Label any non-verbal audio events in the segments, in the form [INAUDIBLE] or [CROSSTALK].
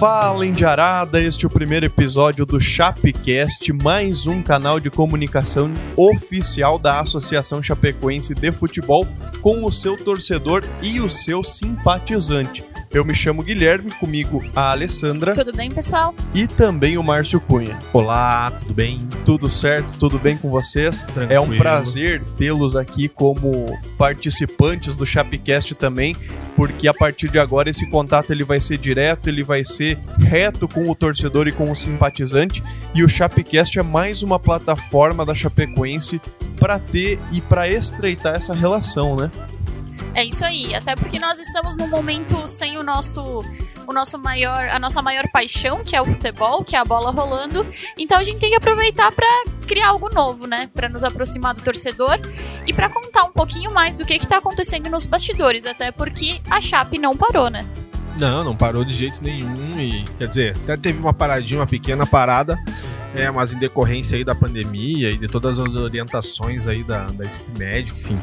Fala Indiarada, este é o primeiro episódio do Chapecast, mais um canal de comunicação oficial da Associação Chapecoense de Futebol com o seu torcedor e o seu simpatizante. Eu me chamo Guilherme, comigo a Alessandra. Tudo bem, pessoal? E também o Márcio Cunha. Olá, tudo bem? Tudo certo? Tudo bem com vocês? Tranquilo. É um prazer tê-los aqui como participantes do Chapecast também, porque a partir de agora esse contato ele vai ser direto, ele vai ser reto com o torcedor e com o simpatizante, e o Chapecast é mais uma plataforma da Chapecoense para ter e para estreitar essa relação, né? É isso aí, até porque nós estamos num momento sem o nosso o nosso maior, a nossa maior paixão, que é o futebol, que é a bola rolando. Então a gente tem que aproveitar para criar algo novo, né, para nos aproximar do torcedor e para contar um pouquinho mais do que está acontecendo nos bastidores, até porque a Chape não parou, né? Não, não parou de jeito nenhum e quer dizer, até teve uma paradinha, uma pequena parada, é, mas em decorrência aí da pandemia e de todas as orientações aí da, da equipe médica, enfim.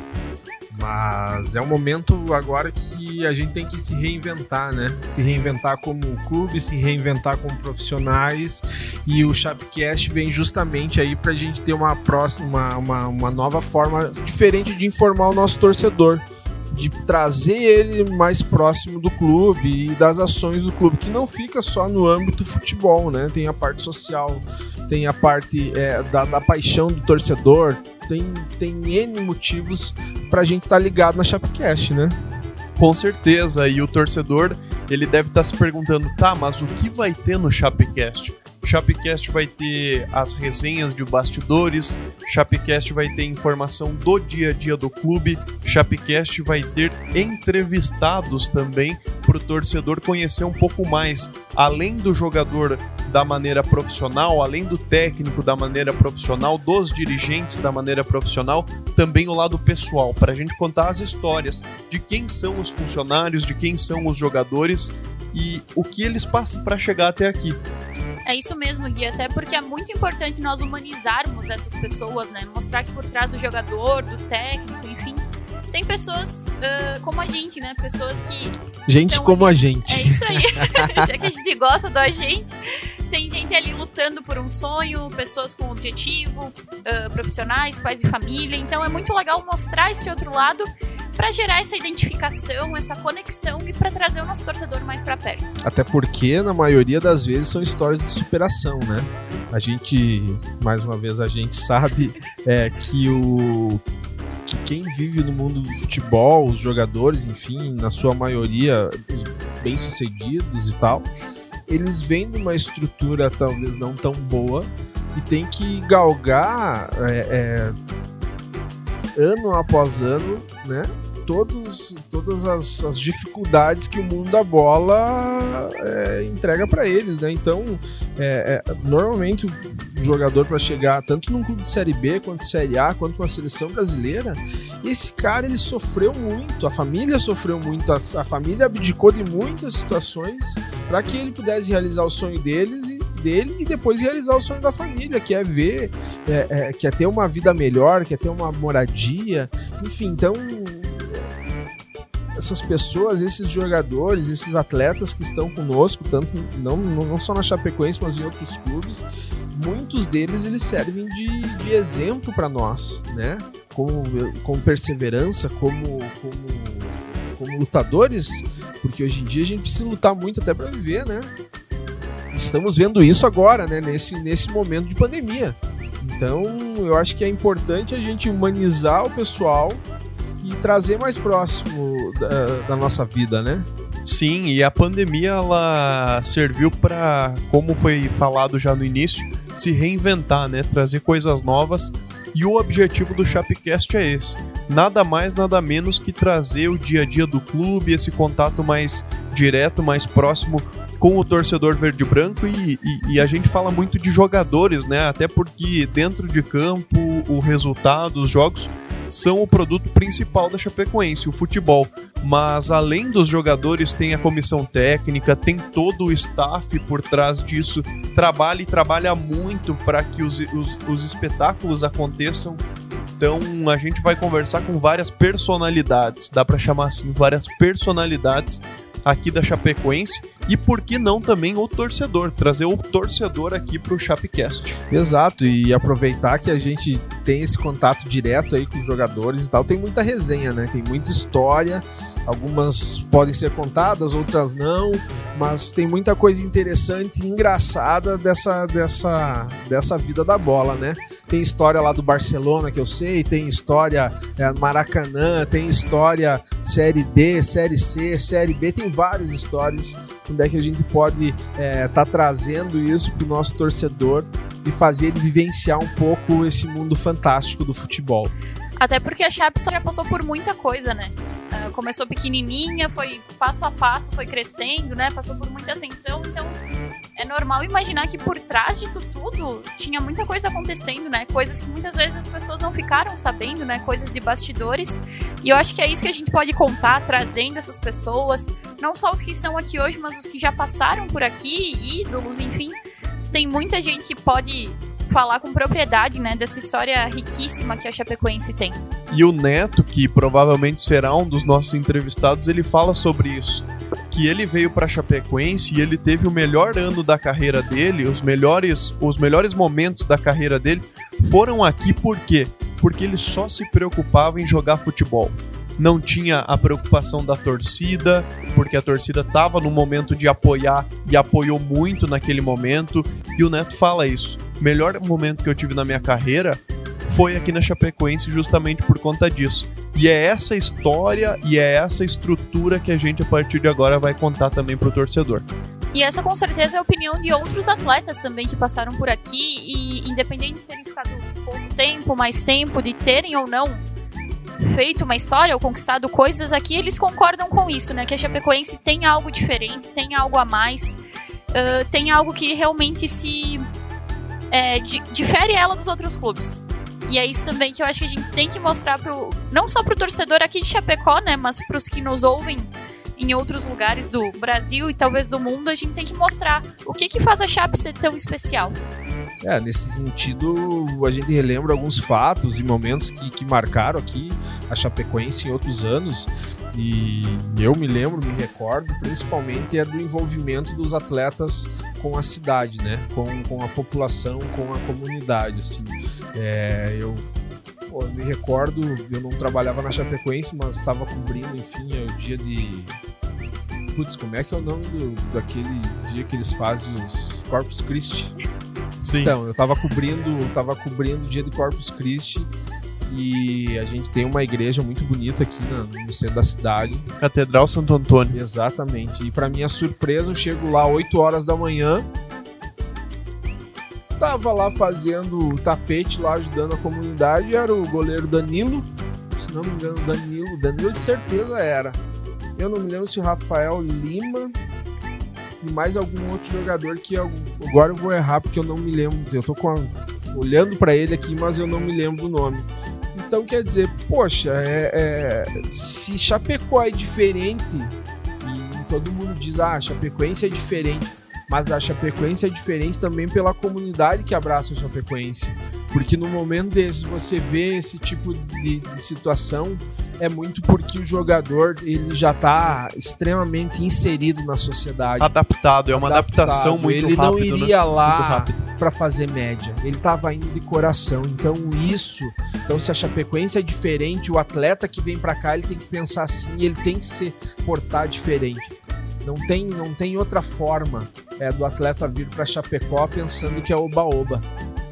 Mas é um momento agora que a gente tem que se reinventar, né? Se reinventar como clube, se reinventar como profissionais. E o Chapcast vem justamente aí para a gente ter uma próxima, uma, uma nova forma diferente de informar o nosso torcedor de trazer ele mais próximo do clube e das ações do clube, que não fica só no âmbito futebol, né? Tem a parte social, tem a parte é, da, da, paixão do torcedor, tem, tem N motivos pra gente estar tá ligado na Chapecast, né? Com certeza, e o torcedor ele deve estar tá se perguntando, tá, mas o que vai ter no Chapecast? Chapecast vai ter as resenhas de bastidores, Chapecast vai ter informação do dia a dia do clube, Chapecast vai ter entrevistados também para o torcedor conhecer um pouco mais, além do jogador da maneira profissional, além do técnico da maneira profissional, dos dirigentes da maneira profissional, também o lado pessoal, para a gente contar as histórias de quem são os funcionários, de quem são os jogadores e o que eles passam para chegar até aqui. É isso mesmo, Gui, até porque é muito importante nós humanizarmos essas pessoas, né? Mostrar que por trás do jogador, do técnico, enfim, tem pessoas uh, como a gente, né? Pessoas que. Gente como ali... a gente. É isso aí. [LAUGHS] [LAUGHS] Já que a gente gosta da gente, tem gente ali lutando por um sonho, pessoas com objetivo, uh, profissionais, pais e família. Então é muito legal mostrar esse outro lado para gerar essa identificação, essa conexão e para trazer o nosso torcedor mais para perto. Até porque na maioria das vezes são histórias de superação, né? A gente, mais uma vez, a gente sabe é, que o que quem vive no mundo do futebol, os jogadores, enfim, na sua maioria bem-sucedidos e tal, eles vêm de uma estrutura talvez não tão boa e tem que galgar é, é, ano após ano, né? Todos, todas as, as, dificuldades que o mundo da bola é, entrega para eles, né? Então, é, é, normalmente o jogador para chegar tanto num clube de série B quanto de série A, quanto uma seleção brasileira, esse cara ele sofreu muito, a família sofreu muito, a, a família abdicou de muitas situações para que ele pudesse realizar o sonho deles e dele e depois realizar o sonho da família, que é ver, é, é, que é ter uma vida melhor, que é ter uma moradia, enfim, então essas pessoas, esses jogadores, esses atletas que estão conosco, tanto não, não só na Chapecoense, mas em outros clubes, muitos deles eles servem de, de exemplo para nós, né? Como, como perseverança, como, como, como lutadores, porque hoje em dia a gente precisa lutar muito até para viver, né? Estamos vendo isso agora, né? Nesse, nesse momento de pandemia. Então, eu acho que é importante a gente humanizar o pessoal e trazer mais próximo da, da nossa vida, né? Sim, e a pandemia ela serviu para, como foi falado já no início, se reinventar, né? Trazer coisas novas. E o objetivo do Chapcast é esse: nada mais, nada menos que trazer o dia a dia do clube, esse contato mais direto, mais próximo com o torcedor verde-branco e, e, e, a gente fala muito de jogadores, né? Até porque dentro de campo, o resultado, os jogos são o produto principal da Chapecoense, o futebol. Mas além dos jogadores, tem a comissão técnica, tem todo o staff por trás disso, trabalha e trabalha muito para que os, os, os espetáculos aconteçam. Então a gente vai conversar com várias personalidades, dá para chamar assim, várias personalidades aqui da Chapecoense e por que não também o torcedor, trazer o torcedor aqui pro Chapecast. Exato, e aproveitar que a gente tem esse contato direto aí com os jogadores e tal, tem muita resenha, né? Tem muita história Algumas podem ser contadas, outras não, mas tem muita coisa interessante e engraçada dessa, dessa, dessa vida da bola, né? Tem história lá do Barcelona que eu sei, tem história é, Maracanã, tem história Série D, Série C, Série B, tem várias histórias onde é que a gente pode estar é, tá trazendo isso para o nosso torcedor e fazer ele vivenciar um pouco esse mundo fantástico do futebol. Até porque a Chape já passou por muita coisa, né? Uh, começou pequenininha, foi passo a passo, foi crescendo, né? Passou por muita ascensão, então é normal imaginar que por trás disso tudo tinha muita coisa acontecendo, né? Coisas que muitas vezes as pessoas não ficaram sabendo, né? Coisas de bastidores. E eu acho que é isso que a gente pode contar, trazendo essas pessoas, não só os que estão aqui hoje, mas os que já passaram por aqui, ídolos, enfim. Tem muita gente que pode falar com propriedade, né, dessa história riquíssima que a Chapecoense tem. E o Neto, que provavelmente será um dos nossos entrevistados, ele fala sobre isso. Que ele veio para Chapecoense e ele teve o melhor ano da carreira dele, os melhores, os melhores momentos da carreira dele foram aqui por quê? Porque ele só se preocupava em jogar futebol não tinha a preocupação da torcida, porque a torcida estava no momento de apoiar e apoiou muito naquele momento. E o Neto fala isso. Melhor momento que eu tive na minha carreira foi aqui na Chapecoense justamente por conta disso. E é essa história e é essa estrutura que a gente a partir de agora vai contar também para o torcedor. E essa com certeza é a opinião de outros atletas também que passaram por aqui e independente de terem ficado pouco tempo, mais tempo, de terem ou não feito uma história ou conquistado coisas aqui, eles concordam com isso, né? Que a Chapecoense tem algo diferente, tem algo a mais, uh, tem algo que realmente se é, difere ela dos outros clubes. E é isso também que eu acho que a gente tem que mostrar pro, não só pro torcedor aqui de Chapecó, né, mas pros que nos ouvem em outros lugares do Brasil e talvez do mundo, a gente tem que mostrar o que que faz a Chape ser tão especial. É, nesse sentido, a gente relembra alguns fatos e momentos que, que marcaram aqui a Chapecoense em outros anos. E eu me lembro, me recordo, principalmente é do envolvimento dos atletas com a cidade, né? Com, com a população, com a comunidade, assim. É, eu pô, me recordo, eu não trabalhava na Chapecoense, mas estava cobrindo, enfim, é o dia de... Putz, como é que é o nome do, daquele dia que eles fazem os Corpus Christi? Sim. Então, eu tava cobrindo, tava cobrindo o dia de Corpus Christi e a gente tem uma igreja muito bonita aqui no centro da cidade. Catedral Santo Antônio. Exatamente. E para minha surpresa, eu chego lá 8 horas da manhã. Tava lá fazendo o tapete lá, ajudando a comunidade. Era o goleiro Danilo. Se não me engano, Danilo. Danilo de certeza era. Eu não me lembro se o Rafael Lima e mais algum outro jogador que eu, agora eu vou errar porque eu não me lembro. Eu tô a, olhando para ele aqui, mas eu não me lembro do nome. Então quer dizer, poxa, é, é, se Chapecó é diferente e todo mundo diz, ah, Chapecoense é diferente, mas a Chapecoense é diferente também pela comunidade que abraça a Chapecoense. Porque no momento desses você vê esse tipo de, de situação, é muito porque o jogador ele já está extremamente inserido na sociedade. Adaptado, é uma adaptado. adaptação muito Ele rápido, não né? iria né? lá para fazer média. Ele estava indo de coração. Então isso, então se a Chapecoense é diferente, o atleta que vem para cá ele tem que pensar assim, ele tem que se portar diferente. Não tem, não tem outra forma é, do atleta vir para Chapecó pensando que é oba-oba,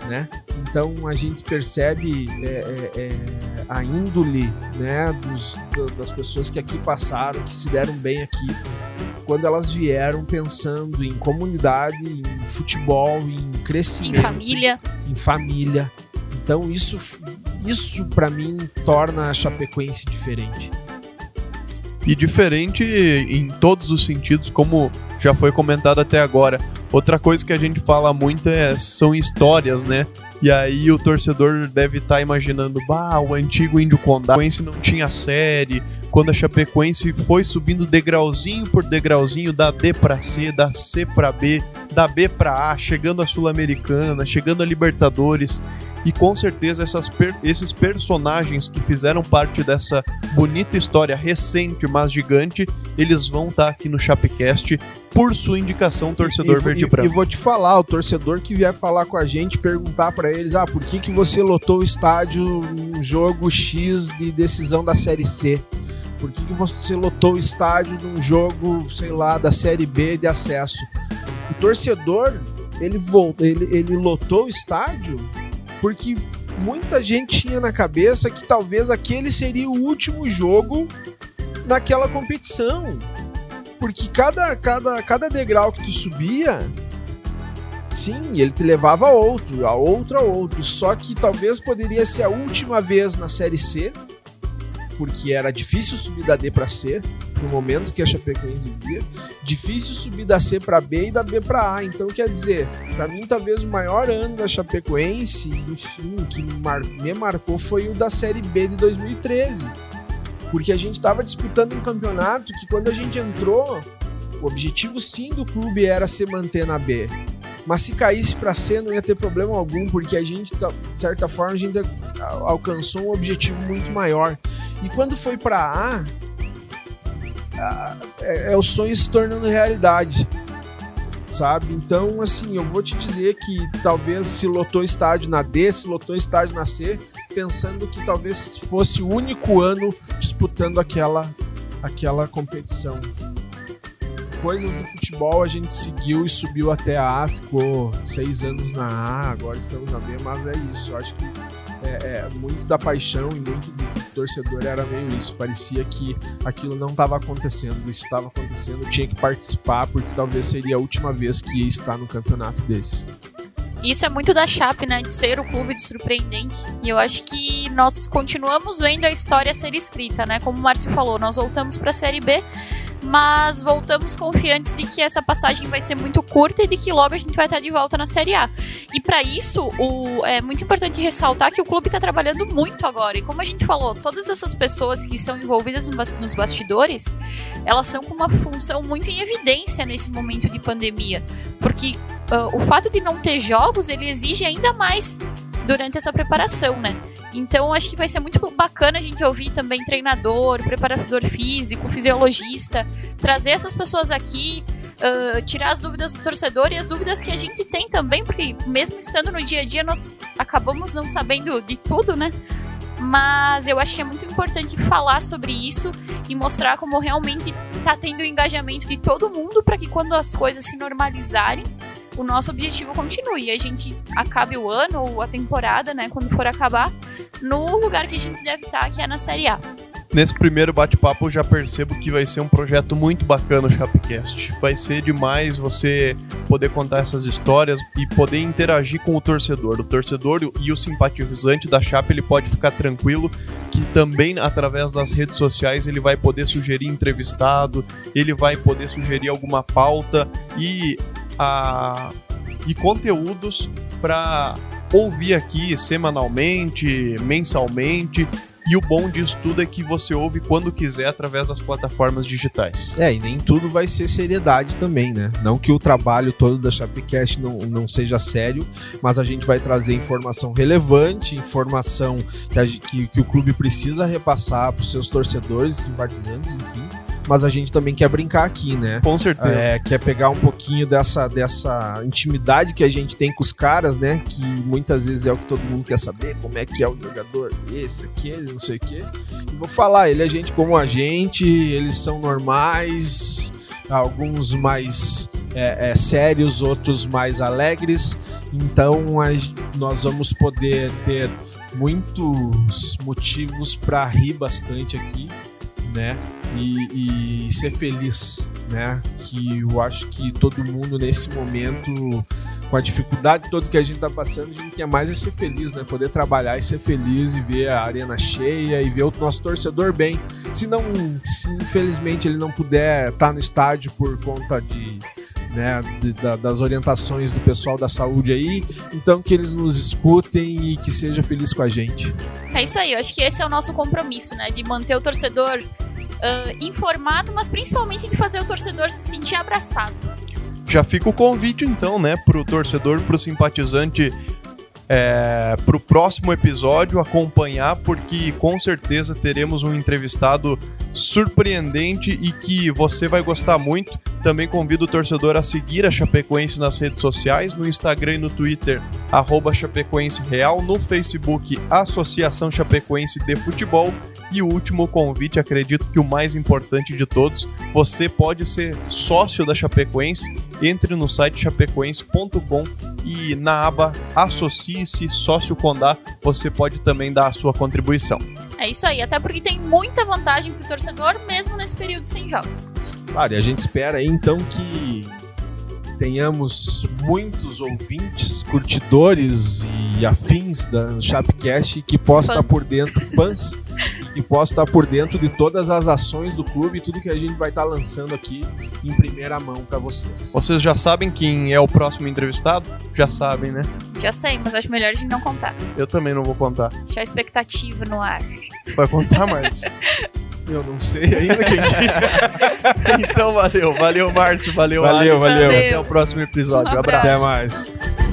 né? Então a gente percebe é, é, é a índole né, dos, das pessoas que aqui passaram, que se deram bem aqui, quando elas vieram pensando em comunidade, em futebol, em crescimento, em família, em família. Então isso, isso para mim torna a Chapecoense diferente. E diferente em todos os sentidos, como já foi comentado até agora. Outra coisa que a gente fala muito é, são histórias, né? E aí o torcedor deve estar tá imaginando, bah, o antigo Índio Condá, não tinha série, quando a Chapecoense foi subindo degrauzinho por degrauzinho, da D para C, da C para B, da B para A, chegando à Sul-Americana, chegando a Libertadores. e com certeza essas per esses personagens que fizeram parte dessa bonita história recente, mas gigante, eles vão estar tá aqui no Chapecast por sua indicação, torcedor e, verde e, branco. E vou te falar, o torcedor que vier falar com a gente, perguntar para eles, ah, por que, que você lotou o estádio num jogo X de decisão da Série C? Por que, você lotou o estádio num jogo, sei lá, da Série B de acesso? O torcedor, ele, voltou, ele, ele lotou o estádio porque muita gente tinha na cabeça que talvez aquele seria o último jogo naquela competição. Porque cada, cada, cada degrau que tu subia, sim, ele te levava a outro, a outro, a outro. Só que talvez poderia ser a última vez na Série C, porque era difícil subir da D para C, pro momento que a Chapecoense vivia. Difícil subir da C para B e da B para A. Então, quer dizer, para mim, talvez o maior ano da Chapecoense, enfim, que me marcou foi o da Série B de 2013 porque a gente estava disputando um campeonato que quando a gente entrou, o objetivo sim do clube era se manter na B. Mas se caísse para C não ia ter problema algum, porque a gente, de certa forma, a gente alcançou um objetivo muito maior. E quando foi para A, é, é o sonho se tornando realidade sabe? Então, assim, eu vou te dizer que talvez se lotou estádio na D, se lotou estádio na C, pensando que talvez fosse o único ano disputando aquela, aquela competição. Coisas do futebol a gente seguiu e subiu até a A, ficou seis anos na A, agora estamos na B, mas é isso. Eu acho que é, é, muito da paixão e muito do torcedor era meio isso. Parecia que aquilo não estava acontecendo, isso estava acontecendo, tinha que participar, porque talvez seria a última vez que ia estar no campeonato desse. Isso é muito da Chape, né? De ser o clube de surpreendente. E eu acho que nós continuamos vendo a história ser escrita, né? Como o Márcio falou, nós voltamos para a Série B, mas voltamos confiantes de que essa passagem vai ser muito curta e de que logo a gente vai estar de volta na Série A. E para isso, o, é muito importante ressaltar que o clube está trabalhando muito agora. E como a gente falou, todas essas pessoas que estão envolvidas nos bastidores, elas são com uma função muito em evidência nesse momento de pandemia. Porque uh, o fato de não ter jogos, ele exige ainda mais durante essa preparação, né? Então acho que vai ser muito bacana a gente ouvir também treinador, preparador físico, fisiologista, trazer essas pessoas aqui, uh, tirar as dúvidas do torcedor e as dúvidas que a gente tem também, porque mesmo estando no dia a dia nós acabamos não sabendo de tudo, né? Mas eu acho que é muito importante falar sobre isso e mostrar como realmente está tendo o engajamento de todo mundo para que quando as coisas se normalizarem, o nosso objetivo continue. A gente acabe o ano ou a temporada, né, quando for acabar, no lugar que a gente deve estar, que é na Série A. Nesse primeiro bate-papo eu já percebo que vai ser um projeto muito bacana o Chapecast. Vai ser demais você poder contar essas histórias e poder interagir com o torcedor. O torcedor e o simpatizante da Chape, ele pode ficar tranquilo que também através das redes sociais ele vai poder sugerir entrevistado, ele vai poder sugerir alguma pauta e a e conteúdos para ouvir aqui semanalmente, mensalmente. E o bom disso tudo é que você ouve quando quiser através das plataformas digitais. É, e nem tudo vai ser seriedade também, né? Não que o trabalho todo da Chapecast não, não seja sério, mas a gente vai trazer informação relevante, informação que, a, que, que o clube precisa repassar para os seus torcedores, simpatizantes, enfim mas a gente também quer brincar aqui, né? Com certeza. É, quer pegar um pouquinho dessa, dessa intimidade que a gente tem com os caras, né? Que muitas vezes é o que todo mundo quer saber, como é que é o jogador, esse, aquele, não sei o quê. E vou falar, ele é gente como a gente, eles são normais, alguns mais é, é, sérios, outros mais alegres. Então nós vamos poder ter muitos motivos para rir bastante aqui, né? e, e, ser feliz, né? Que eu acho que todo mundo nesse momento, com a dificuldade toda que a gente tá passando, a gente quer mais é ser feliz, né? Poder trabalhar e ser feliz e ver a arena cheia e ver o nosso torcedor bem. Se não, se infelizmente ele não puder estar tá no estádio por conta de né, das orientações do pessoal da saúde aí. Então que eles nos escutem e que seja feliz com a gente. É isso aí, eu acho que esse é o nosso compromisso, né? De manter o torcedor uh, informado, mas principalmente de fazer o torcedor se sentir abraçado. Já fica o convite então, né, pro torcedor, pro simpatizante é, para o próximo episódio acompanhar, porque com certeza teremos um entrevistado surpreendente e que você vai gostar muito. Também convido o torcedor a seguir a Chapecoense nas redes sociais, no Instagram e no Twitter, arroba Chapecoense Real, no Facebook Associação Chapecoense de Futebol. E o último convite, acredito que o mais importante de todos, você pode ser sócio da Chapecoense. Entre no site chapecoense.com e na aba Associe-se Sócio Condá, você pode também dar a sua contribuição. É isso aí, até porque tem muita vantagem pro torcedor, mesmo nesse período sem jogos. Claro, e a gente espera aí então que tenhamos muitos ouvintes, curtidores e afins da Chapcast que possam Fãs. estar por dentro, fãs, e que possam estar por dentro de todas as ações do clube e tudo que a gente vai estar lançando aqui em primeira mão para vocês. Vocês já sabem quem é o próximo entrevistado? Já sabem, né? Já sei, mas acho melhor a gente não contar. Eu também não vou contar. Deixar a expectativa no ar. Vai contar mais? [LAUGHS] Eu não sei ainda quem [LAUGHS] então valeu, valeu Márcio, valeu Valeu, Ali. valeu. Até o próximo episódio. Um abraço. Até mais.